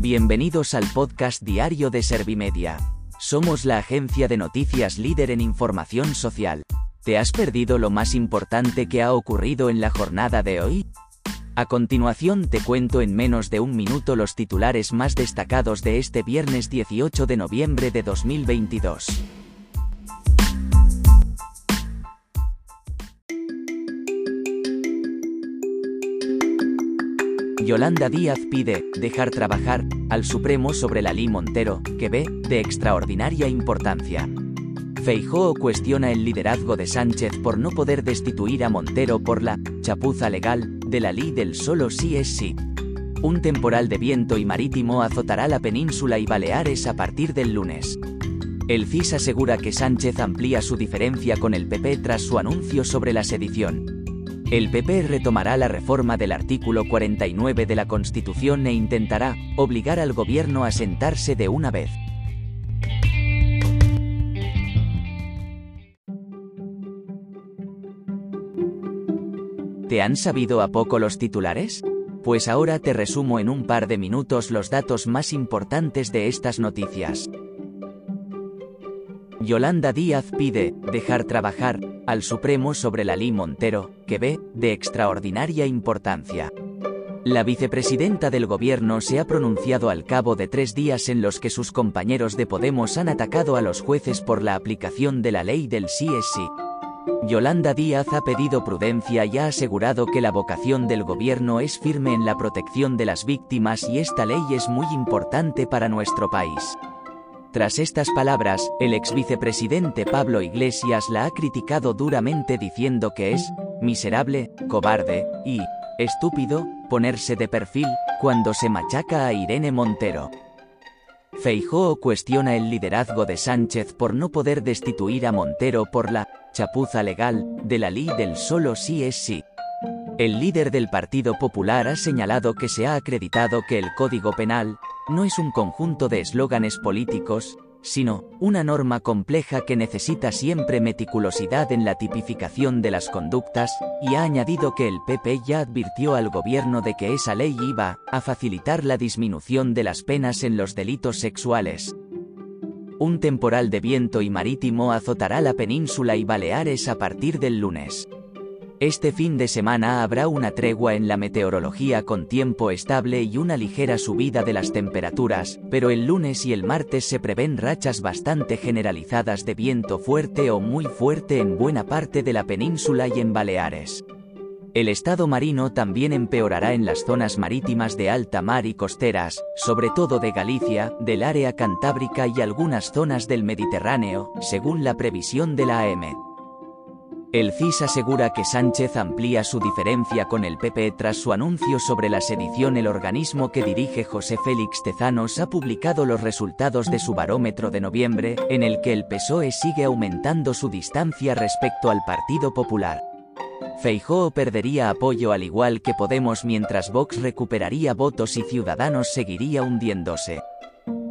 Bienvenidos al podcast diario de Servimedia. Somos la agencia de noticias líder en información social. ¿Te has perdido lo más importante que ha ocurrido en la jornada de hoy? A continuación te cuento en menos de un minuto los titulares más destacados de este viernes 18 de noviembre de 2022. Yolanda Díaz pide dejar trabajar al Supremo sobre la ley Montero, que ve de extraordinaria importancia. Feijóo cuestiona el liderazgo de Sánchez por no poder destituir a Montero por la chapuza legal de la ley del solo sí es sí. Un temporal de viento y marítimo azotará la península y Baleares a partir del lunes. El CIS asegura que Sánchez amplía su diferencia con el PP tras su anuncio sobre la sedición. El PP retomará la reforma del artículo 49 de la Constitución e intentará obligar al gobierno a sentarse de una vez. ¿Te han sabido a poco los titulares? Pues ahora te resumo en un par de minutos los datos más importantes de estas noticias. Yolanda Díaz pide dejar trabajar al Supremo sobre la ley Montero, que ve de extraordinaria importancia. La vicepresidenta del gobierno se ha pronunciado al cabo de tres días en los que sus compañeros de Podemos han atacado a los jueces por la aplicación de la ley del sí es sí. Yolanda Díaz ha pedido prudencia y ha asegurado que la vocación del gobierno es firme en la protección de las víctimas y esta ley es muy importante para nuestro país. Tras estas palabras, el ex vicepresidente Pablo Iglesias la ha criticado duramente diciendo que es miserable, cobarde y estúpido ponerse de perfil cuando se machaca a Irene Montero. Feijóo cuestiona el liderazgo de Sánchez por no poder destituir a Montero por la chapuza legal de la ley del solo sí es sí. El líder del Partido Popular ha señalado que se ha acreditado que el Código Penal no es un conjunto de eslóganes políticos, sino una norma compleja que necesita siempre meticulosidad en la tipificación de las conductas, y ha añadido que el PP ya advirtió al gobierno de que esa ley iba a facilitar la disminución de las penas en los delitos sexuales. Un temporal de viento y marítimo azotará la península y Baleares a partir del lunes. Este fin de semana habrá una tregua en la meteorología con tiempo estable y una ligera subida de las temperaturas, pero el lunes y el martes se prevén rachas bastante generalizadas de viento fuerte o muy fuerte en buena parte de la península y en Baleares. El estado marino también empeorará en las zonas marítimas de alta mar y costeras, sobre todo de Galicia, del área cantábrica y algunas zonas del Mediterráneo, según la previsión de la AM. El CIS asegura que Sánchez amplía su diferencia con el PP tras su anuncio sobre la sedición. El organismo que dirige José Félix Tezanos ha publicado los resultados de su barómetro de noviembre, en el que el PSOE sigue aumentando su distancia respecto al Partido Popular. Feijóo perdería apoyo al igual que Podemos mientras Vox recuperaría votos y Ciudadanos seguiría hundiéndose.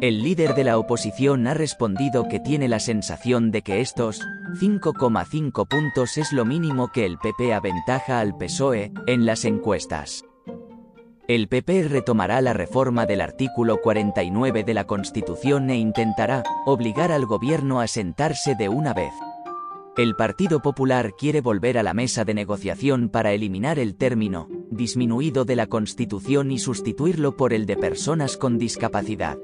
El líder de la oposición ha respondido que tiene la sensación de que estos 5,5 puntos es lo mínimo que el PP aventaja al PSOE en las encuestas. El PP retomará la reforma del artículo 49 de la Constitución e intentará obligar al gobierno a sentarse de una vez. El Partido Popular quiere volver a la mesa de negociación para eliminar el término disminuido de la Constitución y sustituirlo por el de personas con discapacidad.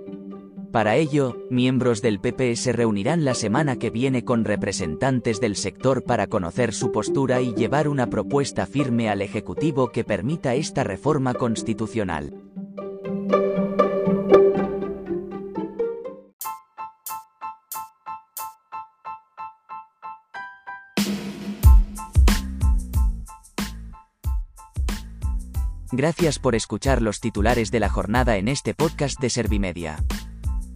Para ello, miembros del PP se reunirán la semana que viene con representantes del sector para conocer su postura y llevar una propuesta firme al Ejecutivo que permita esta reforma constitucional. Gracias por escuchar los titulares de la jornada en este podcast de Servimedia.